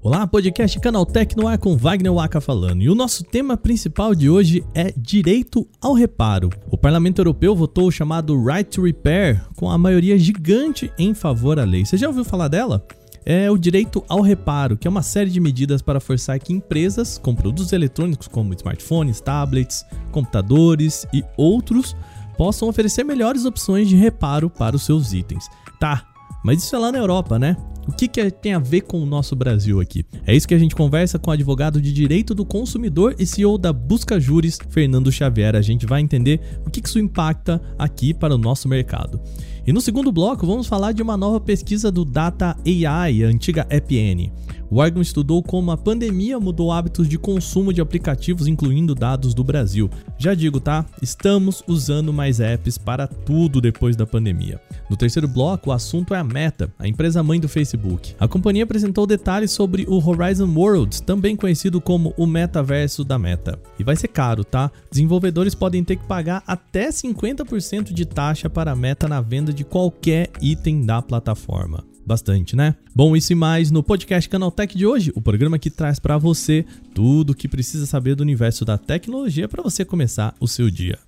Olá, podcast Canaltech no ar com Wagner Waka falando. E o nosso tema principal de hoje é direito ao reparo. O Parlamento Europeu votou o chamado Right to Repair com a maioria gigante em favor à lei. Você já ouviu falar dela? É o direito ao reparo, que é uma série de medidas para forçar que empresas com produtos eletrônicos como smartphones, tablets, computadores e outros possam oferecer melhores opções de reparo para os seus itens. Tá, mas isso é lá na Europa, né? O que, que tem a ver com o nosso Brasil aqui? É isso que a gente conversa com o advogado de direito do consumidor e CEO da Busca Júris, Fernando Xavier. A gente vai entender o que, que isso impacta aqui para o nosso mercado. E no segundo bloco, vamos falar de uma nova pesquisa do Data AI, a antiga EPN. Órgão estudou como a pandemia mudou hábitos de consumo de aplicativos, incluindo dados do Brasil. Já digo, tá? Estamos usando mais apps para tudo depois da pandemia. No terceiro bloco, o assunto é a Meta, a empresa mãe do Facebook. A companhia apresentou detalhes sobre o Horizon Worlds, também conhecido como o metaverso da Meta. E vai ser caro, tá? Desenvolvedores podem ter que pagar até 50% de taxa para a Meta na venda de qualquer item da plataforma. Bastante, né? Bom, isso e mais no podcast Canaltech de hoje, o programa que traz para você tudo o que precisa saber do universo da tecnologia para você começar o seu dia.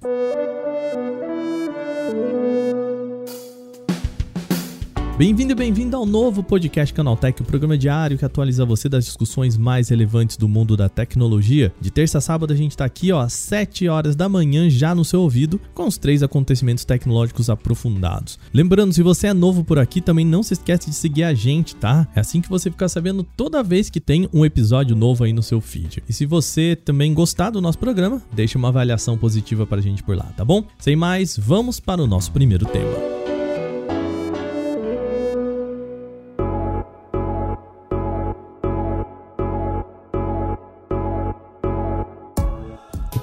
Bem-vindo e bem-vindo ao novo podcast Canaltech, o programa diário que atualiza você das discussões mais relevantes do mundo da tecnologia. De terça a sábado a gente está aqui ó, às 7 horas da manhã já no seu ouvido com os três acontecimentos tecnológicos aprofundados. Lembrando, se você é novo por aqui, também não se esquece de seguir a gente, tá? É assim que você fica sabendo toda vez que tem um episódio novo aí no seu feed. E se você também gostar do nosso programa, deixa uma avaliação positiva pra gente por lá, tá bom? Sem mais, vamos para o nosso primeiro tema.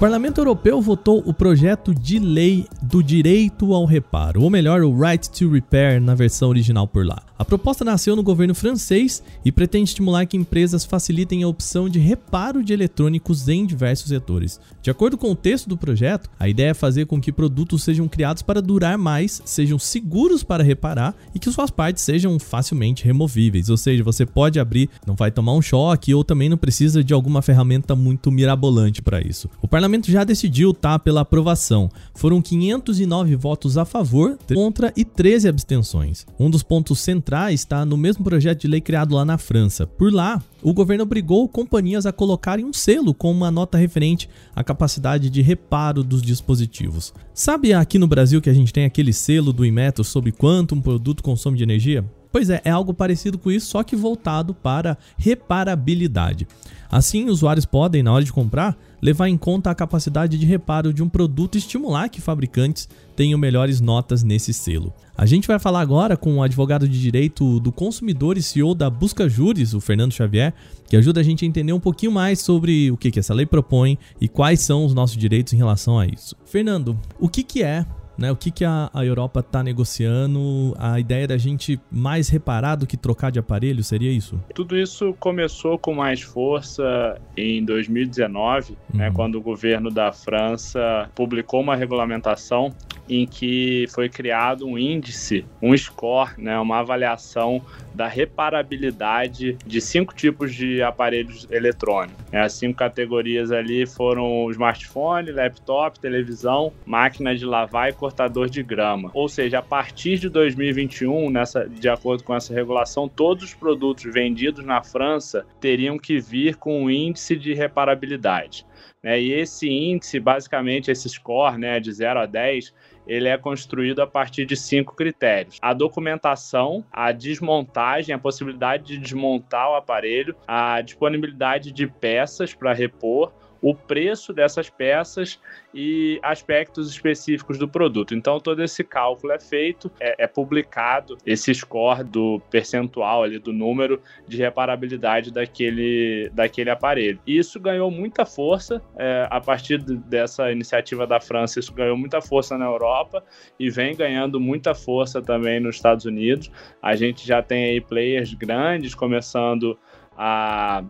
Parlamento Europeu votou o projeto de lei do direito ao reparo, ou melhor, o Right to Repair na versão original por lá. A proposta nasceu no governo francês e pretende estimular que empresas facilitem a opção de reparo de eletrônicos em diversos setores. De acordo com o texto do projeto, a ideia é fazer com que produtos sejam criados para durar mais, sejam seguros para reparar e que suas partes sejam facilmente removíveis. Ou seja, você pode abrir, não vai tomar um choque ou também não precisa de alguma ferramenta muito mirabolante para isso. O parlamento já decidiu tá pela aprovação. Foram 509 votos a favor, contra e 13 abstenções. Um dos pontos centrais está no mesmo projeto de lei criado lá na França. Por lá, o governo obrigou companhias a colocarem um selo com uma nota referente à capacidade de reparo dos dispositivos. Sabe aqui no Brasil que a gente tem aquele selo do Inmetro sobre quanto um produto consome de energia? Pois é, é algo parecido com isso, só que voltado para reparabilidade. Assim, usuários podem, na hora de comprar, levar em conta a capacidade de reparo de um produto e estimular que fabricantes tenham melhores notas nesse selo. A gente vai falar agora com o advogado de direito do consumidor e CEO da Busca Júris, o Fernando Xavier, que ajuda a gente a entender um pouquinho mais sobre o que, que essa lei propõe e quais são os nossos direitos em relação a isso. Fernando, o que, que é né? O que, que a, a Europa está negociando? A ideia da gente mais reparar do que trocar de aparelho, seria isso? Tudo isso começou com mais força em 2019, né, uhum. né, quando o governo da França publicou uma regulamentação em que foi criado um índice, um score, né, uma avaliação da reparabilidade de cinco tipos de aparelhos eletrônicos. É, as cinco categorias ali foram smartphone, laptop, televisão, máquina de lavar e cortador de grama. Ou seja, a partir de 2021, nessa, de acordo com essa regulação, todos os produtos vendidos na França teriam que vir com um índice de reparabilidade. Né? E esse índice, basicamente, esse score né, de 0 a 10, ele é construído a partir de cinco critérios: a documentação, a desmontagem, a possibilidade de desmontar o aparelho, a disponibilidade de peças para repor, o preço dessas peças e aspectos específicos do produto. Então, todo esse cálculo é feito, é, é publicado esse score do percentual ali, do número de reparabilidade daquele, daquele aparelho. Isso ganhou muita força é, a partir dessa iniciativa da França, isso ganhou muita força na Europa e vem ganhando muita força também nos Estados Unidos. A gente já tem aí players grandes começando a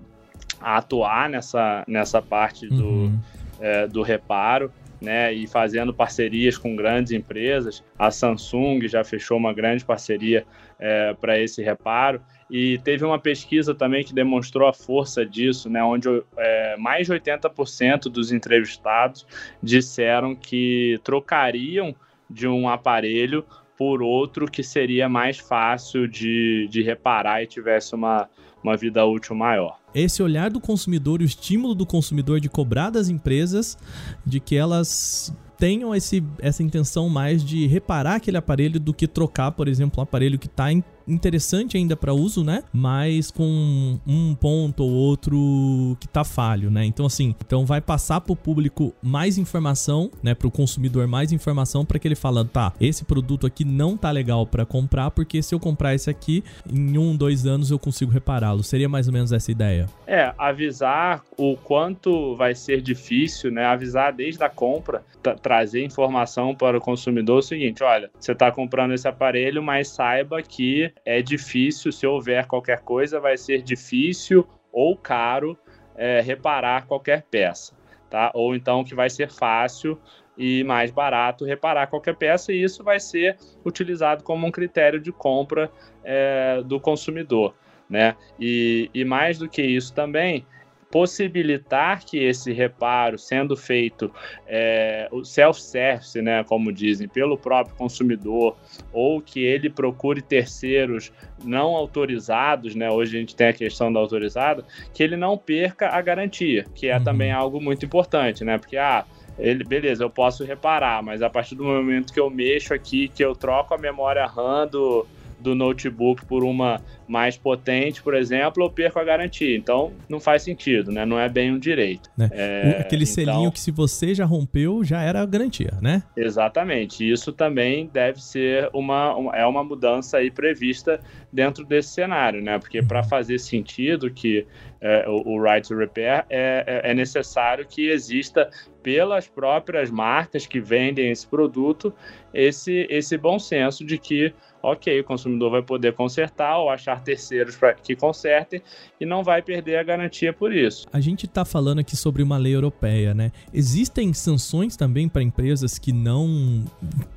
a atuar nessa, nessa parte do, uhum. é, do reparo. né, e fazendo parcerias com grandes empresas. A Samsung já fechou uma grande parceria é, para esse reparo. E teve uma pesquisa também que demonstrou a força disso, né, onde é, mais de 80% dos entrevistados disseram que trocariam de um aparelho por outro que seria mais fácil de, de reparar e tivesse uma, uma vida útil maior. Esse olhar do consumidor e o estímulo do consumidor de cobrar das empresas de que elas tenham esse, essa intenção mais de reparar aquele aparelho do que trocar, por exemplo, um aparelho que está em interessante ainda para uso, né? Mas com um ponto ou outro que tá falho, né? Então assim, então vai passar para o público mais informação, né, para o consumidor mais informação para que ele fala, tá, esse produto aqui não tá legal para comprar porque se eu comprar esse aqui em um, dois anos eu consigo repará-lo. Seria mais ou menos essa ideia? É, avisar o quanto vai ser difícil, né? Avisar desde a compra, trazer informação para o consumidor o seguinte, olha, você está comprando esse aparelho, mas saiba que é difícil, se houver qualquer coisa, vai ser difícil ou caro é, reparar qualquer peça, tá? Ou então que vai ser fácil e mais barato reparar qualquer peça, e isso vai ser utilizado como um critério de compra é, do consumidor. Né? E, e mais do que isso também, possibilitar que esse reparo, sendo feito é, o self-service, né, como dizem, pelo próprio consumidor, ou que ele procure terceiros não autorizados, né, hoje a gente tem a questão da autorizada, que ele não perca a garantia, que é uhum. também algo muito importante, né, porque, ah, ele, beleza, eu posso reparar, mas a partir do momento que eu mexo aqui, que eu troco a memória RAM do, do notebook por uma mais potente, por exemplo, eu perco a garantia. Então, não faz sentido, né? Não é bem um direito. Né? É, Aquele então, selinho que se você já rompeu, já era a garantia, né? Exatamente. Isso também deve ser uma, uma é uma mudança aí prevista dentro desse cenário, né? Porque para uhum. fazer sentido que é, o, o right to repair é, é, é necessário que exista pelas próprias marcas que vendem esse produto esse, esse bom senso de que ok, o consumidor vai poder consertar ou achar terceiros para que consertem e não vai perder a garantia por isso. A gente está falando aqui sobre uma lei europeia, né? Existem sanções também para empresas que não.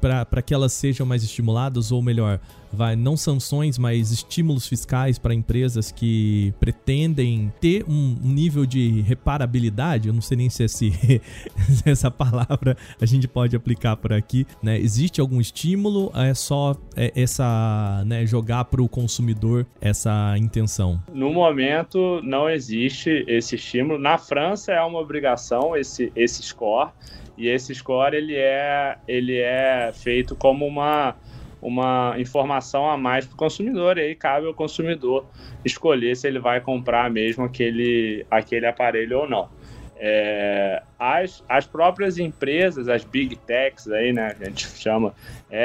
para que elas sejam mais estimuladas, ou melhor, vai, não sanções, mas estímulos fiscais para empresas que pretendem ter um, nível de reparabilidade. Eu não sei nem se, esse, se essa palavra a gente pode aplicar por aqui. Né? Existe algum estímulo? É só é, essa né, jogar para o consumidor essa intenção? No momento não existe esse estímulo. Na França é uma obrigação esse, esse score. E esse score ele é, ele é feito como uma uma informação a mais para o consumidor, e aí cabe ao consumidor escolher se ele vai comprar mesmo aquele, aquele aparelho ou não. É, as, as próprias empresas, as big techs aí, né, a gente chama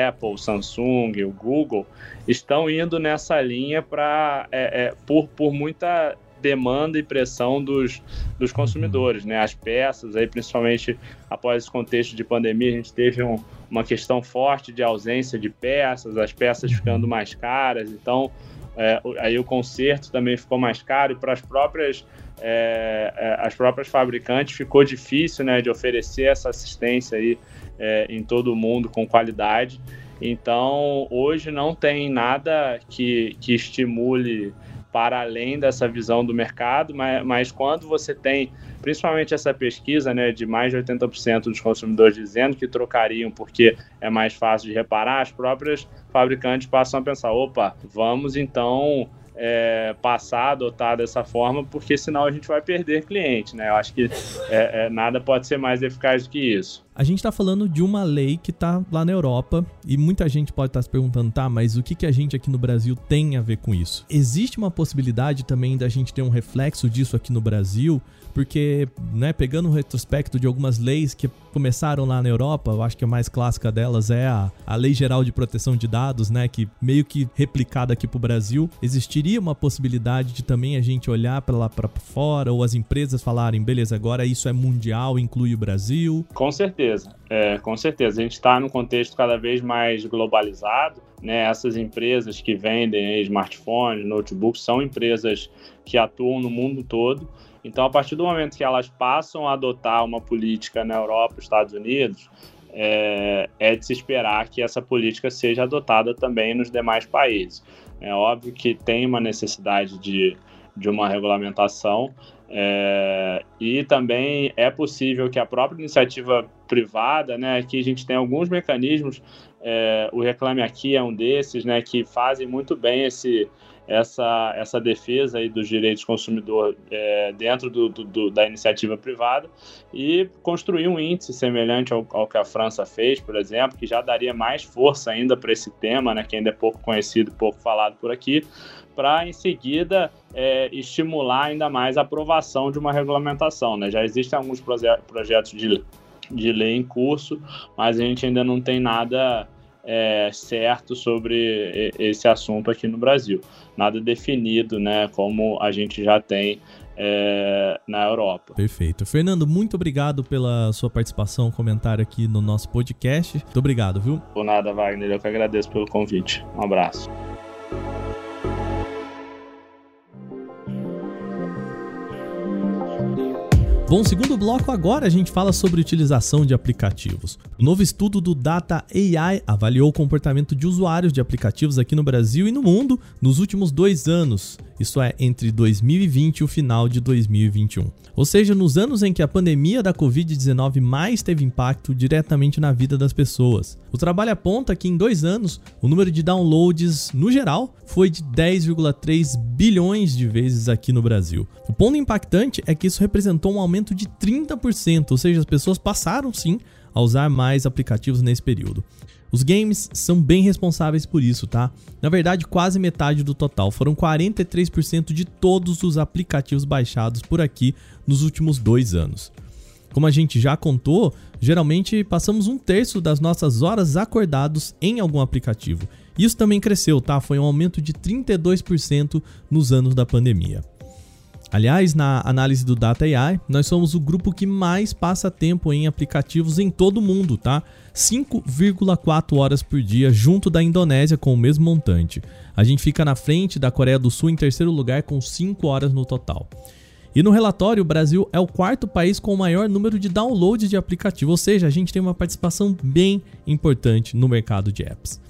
Apple, Samsung, o Google, estão indo nessa linha para é, é, por, por muita demanda e pressão dos, dos consumidores, né? As peças, aí principalmente após esse contexto de pandemia, a gente teve um, uma questão forte de ausência de peças, as peças ficando mais caras, então é, aí o conserto também ficou mais caro e para as próprias é, é, as próprias fabricantes ficou difícil, né, de oferecer essa assistência aí é, em todo o mundo com qualidade. Então, hoje não tem nada que, que estimule para além dessa visão do mercado, mas, mas quando você tem, principalmente essa pesquisa, né, de mais de 80% dos consumidores dizendo que trocariam porque é mais fácil de reparar, as próprias fabricantes passam a pensar, opa, vamos então é, passar a adotar dessa forma, porque senão a gente vai perder cliente, né? Eu acho que é, é, nada pode ser mais eficaz do que isso. A gente está falando de uma lei que está lá na Europa e muita gente pode estar tá se perguntando, tá, mas o que, que a gente aqui no Brasil tem a ver com isso? Existe uma possibilidade também da gente ter um reflexo disso aqui no Brasil? Porque, né, pegando o retrospecto de algumas leis que começaram lá na Europa, eu acho que a mais clássica delas é a, a Lei Geral de Proteção de Dados, né, que meio que replicada aqui para o Brasil, existiria uma possibilidade de também a gente olhar para lá para fora ou as empresas falarem, beleza, agora isso é mundial, inclui o Brasil? Com certeza, é, com certeza. A gente está num contexto cada vez mais globalizado, né? Essas empresas que vendem smartphones, notebooks, são empresas que atuam no mundo todo Então, a partir do momento que elas passam a adotar uma política na Europa, Estados Unidos, é, é, de se esperar que essa política seja adotada também nos demais países. É óbvio que tem uma necessidade de, de uma regulamentação, é, e também é possível que a própria iniciativa privada, né, aqui a gente tem alguns mecanismos, é, o Reclame Aqui é um desses, né, que fazem muito bem esse, essa, essa defesa aí dos direitos do consumidor é, dentro do, do, da iniciativa privada e construir um índice semelhante ao, ao, que a França fez, por exemplo, que já daria mais força ainda para esse tema, né, que ainda é pouco conhecido, pouco falado por aqui, para em seguida é, estimular ainda mais a aprovação de uma regulamentação. Né? Já existem alguns proje projetos de, de lei em curso, mas a gente ainda não tem nada é, certo sobre esse assunto aqui no Brasil. Nada definido, né, como a gente já tem é, na Europa. Perfeito. Fernando, muito obrigado pela sua participação, comentário aqui no nosso podcast. Muito obrigado, viu? Por nada, Wagner. Eu que agradeço pelo convite. Um abraço. Bom, segundo bloco agora a gente fala sobre utilização de aplicativos. O novo estudo do Data AI avaliou o comportamento de usuários de aplicativos aqui no Brasil e no mundo nos últimos dois anos, isso é, entre 2020 e o final de 2021. Ou seja, nos anos em que a pandemia da Covid-19 mais teve impacto diretamente na vida das pessoas. O trabalho aponta que em dois anos o número de downloads no geral foi de 10,3 bilhões de vezes aqui no Brasil. O ponto impactante é que isso representou um aumento de 30%, ou seja, as pessoas passaram sim a usar mais aplicativos nesse período. Os games são bem responsáveis por isso, tá? Na verdade, quase metade do total, foram 43% de todos os aplicativos baixados por aqui nos últimos dois anos. Como a gente já contou, geralmente passamos um terço das nossas horas acordados em algum aplicativo. Isso também cresceu, tá? Foi um aumento de 32% nos anos da pandemia. Aliás, na análise do Data AI, nós somos o grupo que mais passa tempo em aplicativos em todo o mundo, tá? 5,4 horas por dia, junto da Indonésia com o mesmo montante. A gente fica na frente da Coreia do Sul em terceiro lugar com 5 horas no total. E no relatório, o Brasil é o quarto país com o maior número de downloads de aplicativo, ou seja, a gente tem uma participação bem importante no mercado de apps.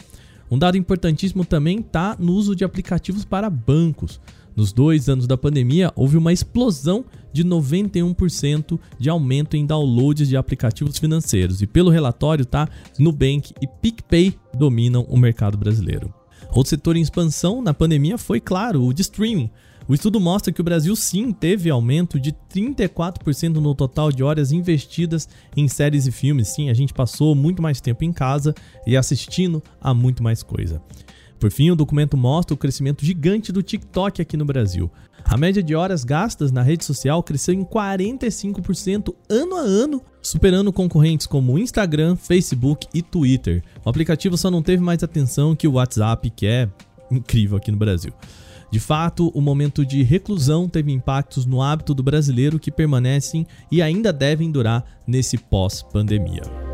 Um dado importantíssimo também está no uso de aplicativos para bancos. Nos dois anos da pandemia, houve uma explosão de 91% de aumento em downloads de aplicativos financeiros. E pelo relatório, tá? Nubank e PicPay dominam o mercado brasileiro. Outro setor em expansão na pandemia foi, claro, o de streaming. O estudo mostra que o Brasil sim teve aumento de 34% no total de horas investidas em séries e filmes. Sim, a gente passou muito mais tempo em casa e assistindo a muito mais coisa. Por fim, o documento mostra o crescimento gigante do TikTok aqui no Brasil. A média de horas gastas na rede social cresceu em 45% ano a ano, superando concorrentes como Instagram, Facebook e Twitter. O aplicativo só não teve mais atenção que o WhatsApp, que é incrível aqui no Brasil. De fato, o momento de reclusão teve impactos no hábito do brasileiro que permanecem e ainda devem durar nesse pós-pandemia.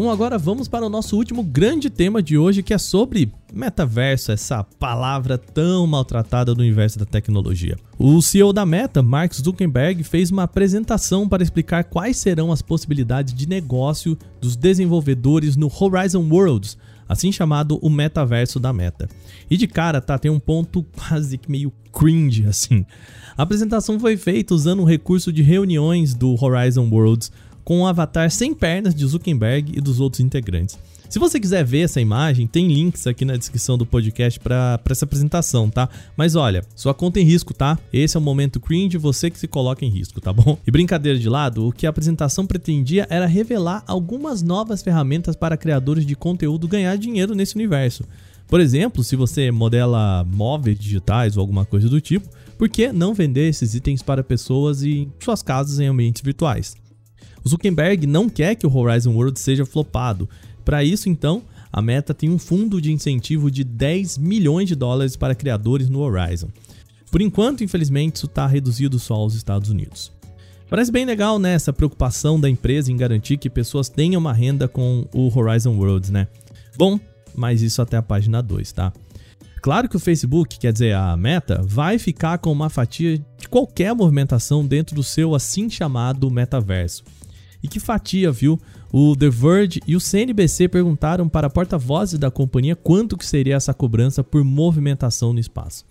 Bom, agora vamos para o nosso último grande tema de hoje, que é sobre metaverso, essa palavra tão maltratada no universo da tecnologia. O CEO da Meta, Mark Zuckerberg, fez uma apresentação para explicar quais serão as possibilidades de negócio dos desenvolvedores no Horizon Worlds, assim chamado o metaverso da Meta. E de cara, tá, tem um ponto quase que meio cringe assim. A apresentação foi feita usando um recurso de reuniões do Horizon Worlds com um avatar sem pernas de Zuckerberg e dos outros integrantes. Se você quiser ver essa imagem, tem links aqui na descrição do podcast para essa apresentação, tá? Mas olha, sua conta em risco, tá? Esse é o momento cringe, você que se coloca em risco, tá bom? E brincadeira de lado, o que a apresentação pretendia era revelar algumas novas ferramentas para criadores de conteúdo ganhar dinheiro nesse universo. Por exemplo, se você modela móveis digitais ou alguma coisa do tipo, por que não vender esses itens para pessoas em suas casas em ambientes virtuais? Zuckerberg não quer que o Horizon World seja flopado. Para isso, então, a Meta tem um fundo de incentivo de 10 milhões de dólares para criadores no Horizon. Por enquanto, infelizmente, isso está reduzido só aos Estados Unidos. Parece bem legal, né, essa preocupação da empresa em garantir que pessoas tenham uma renda com o Horizon Worlds, né? Bom, mas isso até a página 2, tá? Claro que o Facebook, quer dizer, a Meta, vai ficar com uma fatia de qualquer movimentação dentro do seu assim chamado metaverso. E que fatia, viu? O The Verge e o CNBC perguntaram para porta-vozes da companhia quanto que seria essa cobrança por movimentação no espaço.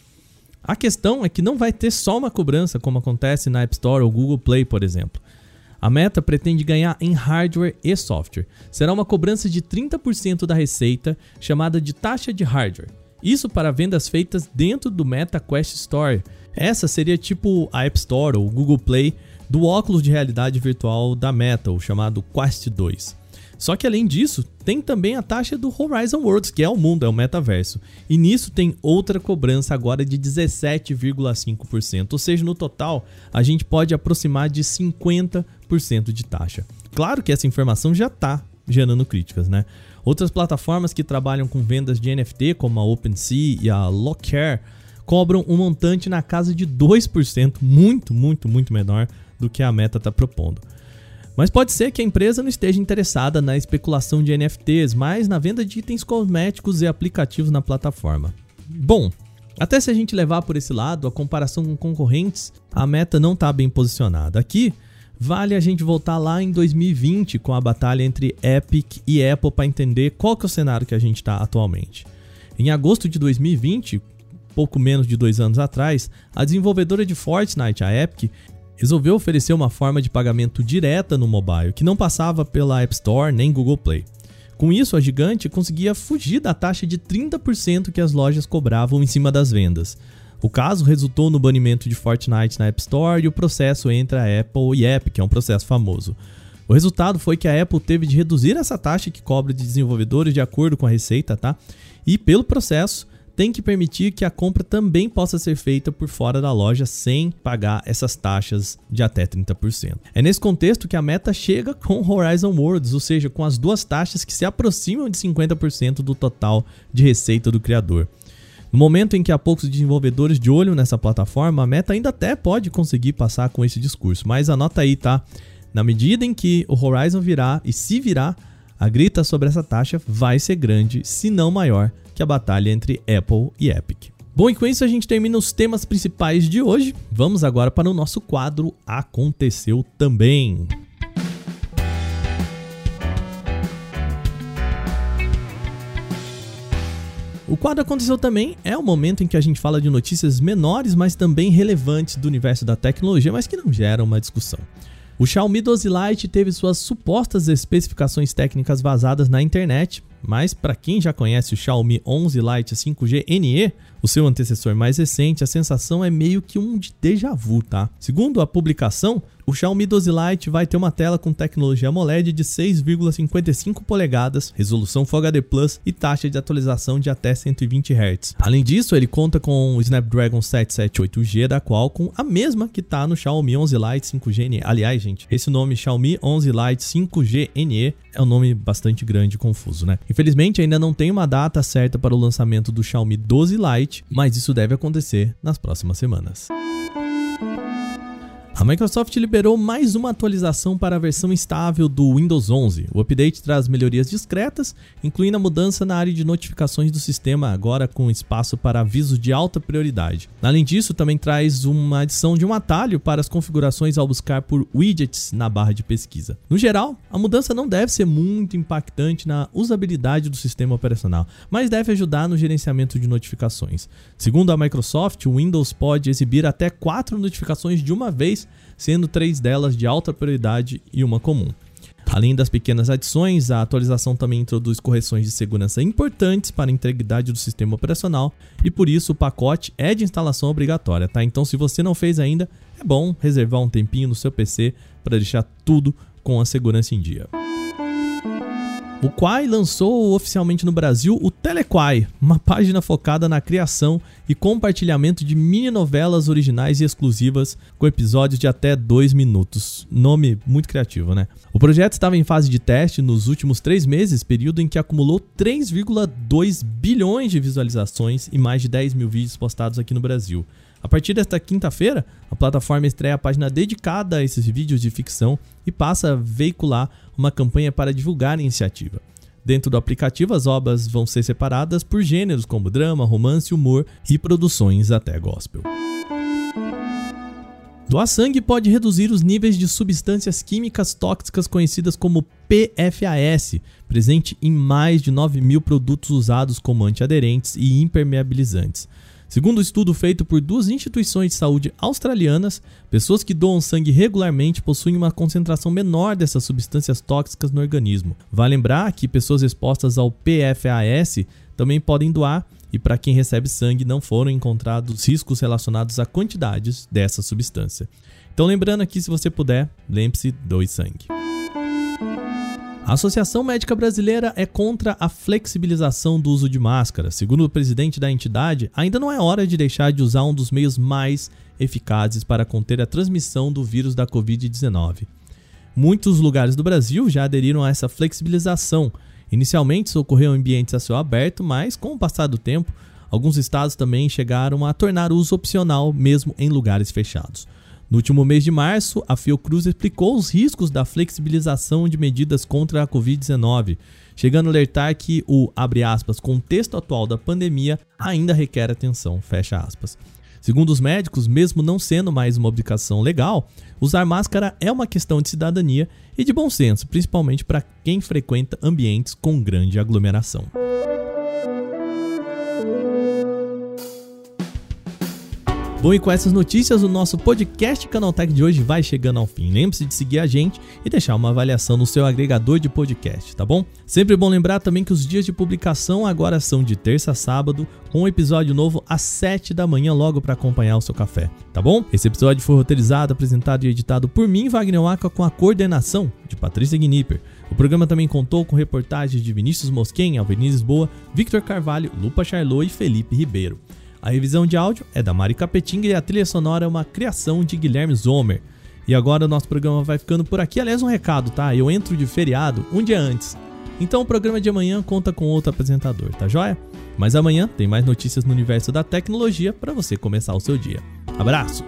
A questão é que não vai ter só uma cobrança como acontece na App Store ou Google Play, por exemplo. A Meta pretende ganhar em hardware e software. Será uma cobrança de 30% da receita, chamada de taxa de hardware. Isso para vendas feitas dentro do Meta Quest Store. Essa seria tipo a App Store ou Google Play do óculos de realidade virtual da Meta, o chamado Quest 2. Só que além disso, tem também a taxa do Horizon Worlds, que é o mundo, é o metaverso. E nisso tem outra cobrança agora de 17,5%. Ou seja, no total, a gente pode aproximar de 50% de taxa. Claro que essa informação já está gerando críticas, né? Outras plataformas que trabalham com vendas de NFT, como a OpenSea e a Lockcare, cobram um montante na casa de 2%, muito, muito, muito menor do que a meta está propondo. Mas pode ser que a empresa não esteja interessada na especulação de NFTs, mas na venda de itens cosméticos e aplicativos na plataforma. Bom, até se a gente levar por esse lado, a comparação com concorrentes, a meta não está bem posicionada. Aqui, vale a gente voltar lá em 2020 com a batalha entre Epic e Apple para entender qual que é o cenário que a gente está atualmente. Em agosto de 2020, pouco menos de dois anos atrás, a desenvolvedora de Fortnite, a Epic, resolveu oferecer uma forma de pagamento direta no mobile que não passava pela App Store nem Google Play. Com isso, a gigante conseguia fugir da taxa de 30% que as lojas cobravam em cima das vendas. O caso resultou no banimento de Fortnite na App Store e o processo entre a Apple e Epic, que é um processo famoso. O resultado foi que a Apple teve de reduzir essa taxa que cobra de desenvolvedores de acordo com a receita, tá? E pelo processo, tem que permitir que a compra também possa ser feita por fora da loja sem pagar essas taxas de até 30%. É nesse contexto que a meta chega com Horizon Worlds, ou seja, com as duas taxas que se aproximam de 50% do total de receita do criador. No momento em que há poucos desenvolvedores de olho nessa plataforma, a Meta ainda até pode conseguir passar com esse discurso, mas anota aí, tá? Na medida em que o Horizon virar e se virar, a grita sobre essa taxa vai ser grande, se não maior, que a batalha entre Apple e Epic. Bom, e com isso a gente termina os temas principais de hoje. Vamos agora para o nosso quadro Aconteceu Também. O quadro Aconteceu Também é o momento em que a gente fala de notícias menores, mas também relevantes do universo da tecnologia, mas que não geram uma discussão. O Xiaomi 12 Lite teve suas supostas especificações técnicas vazadas na internet, mas para quem já conhece o Xiaomi 11 Lite 5G NE, o seu antecessor mais recente, a sensação é meio que um de déjà vu, tá? Segundo a publicação, o Xiaomi 12 Lite vai ter uma tela com tecnologia AMOLED de 6,55 polegadas, resolução Full HD Plus e taxa de atualização de até 120 Hz. Além disso, ele conta com o Snapdragon 778G da Qualcomm, a mesma que está no Xiaomi 11 Lite 5G NE. Aliás, gente, esse nome Xiaomi 11 Lite 5G NE é um nome bastante grande e confuso, né? Infelizmente, ainda não tem uma data certa para o lançamento do Xiaomi 12 Lite, mas isso deve acontecer nas próximas semanas. A Microsoft liberou mais uma atualização para a versão estável do Windows 11. O update traz melhorias discretas, incluindo a mudança na área de notificações do sistema, agora com espaço para avisos de alta prioridade. Além disso, também traz uma adição de um atalho para as configurações ao buscar por widgets na barra de pesquisa. No geral, a mudança não deve ser muito impactante na usabilidade do sistema operacional, mas deve ajudar no gerenciamento de notificações. Segundo a Microsoft, o Windows pode exibir até quatro notificações de uma vez sendo três delas de alta prioridade e uma comum. Além das pequenas adições, a atualização também introduz correções de segurança importantes para a integridade do sistema operacional e por isso o pacote é de instalação obrigatória, tá? Então, se você não fez ainda, é bom reservar um tempinho no seu PC para deixar tudo com a segurança em dia. O Quai lançou oficialmente no Brasil o Telequai, uma página focada na criação e compartilhamento de mini novelas originais e exclusivas com episódios de até 2 minutos. Nome muito criativo, né? O projeto estava em fase de teste nos últimos três meses, período em que acumulou 3,2 bilhões de visualizações e mais de 10 mil vídeos postados aqui no Brasil. A partir desta quinta-feira, a plataforma estreia a página dedicada a esses vídeos de ficção e passa a veicular uma campanha para divulgar a iniciativa. Dentro do aplicativo, as obras vão ser separadas por gêneros como drama, romance, humor e produções até gospel. Doar sangue pode reduzir os níveis de substâncias químicas tóxicas conhecidas como PFAS, presente em mais de 9 mil produtos usados como antiaderentes e impermeabilizantes. Segundo um estudo feito por duas instituições de saúde australianas, pessoas que doam sangue regularmente possuem uma concentração menor dessas substâncias tóxicas no organismo. Vale lembrar que pessoas expostas ao PFAS também podem doar e para quem recebe sangue não foram encontrados riscos relacionados a quantidades dessa substância. Então lembrando aqui, se você puder, lembre-se, doe sangue. A Associação Médica Brasileira é contra a flexibilização do uso de máscara. Segundo o presidente da entidade, ainda não é hora de deixar de usar um dos meios mais eficazes para conter a transmissão do vírus da Covid-19. Muitos lugares do Brasil já aderiram a essa flexibilização. Inicialmente isso ocorreu em ambientes a céu aberto, mas com o passar do tempo, alguns estados também chegaram a tornar o uso opcional mesmo em lugares fechados. No último mês de março, a Fiocruz explicou os riscos da flexibilização de medidas contra a Covid-19, chegando a alertar que o, aspas, contexto atual da pandemia ainda requer atenção, Segundo os médicos, mesmo não sendo mais uma obrigação legal, usar máscara é uma questão de cidadania e de bom senso, principalmente para quem frequenta ambientes com grande aglomeração. Bom, e com essas notícias, o nosso podcast Canaltech de hoje vai chegando ao fim. Lembre-se de seguir a gente e deixar uma avaliação no seu agregador de podcast, tá bom? Sempre bom lembrar também que os dias de publicação agora são de terça a sábado, com um episódio novo às 7 da manhã, logo para acompanhar o seu café, tá bom? Esse episódio foi roteirizado, apresentado e editado por mim, Wagner Waka, com a coordenação de Patrícia Gnipper. O programa também contou com reportagens de Vinícius Mosquen, Alveniz Lisboa, Victor Carvalho, Lupa Charlot e Felipe Ribeiro. A revisão de áudio é da Mari Capetinga e a trilha sonora é uma criação de Guilherme Zomer. E agora o nosso programa vai ficando por aqui. Aliás, um recado, tá? Eu entro de feriado um dia antes. Então o programa de amanhã conta com outro apresentador, tá joia? Mas amanhã tem mais notícias no universo da tecnologia para você começar o seu dia. Abraço!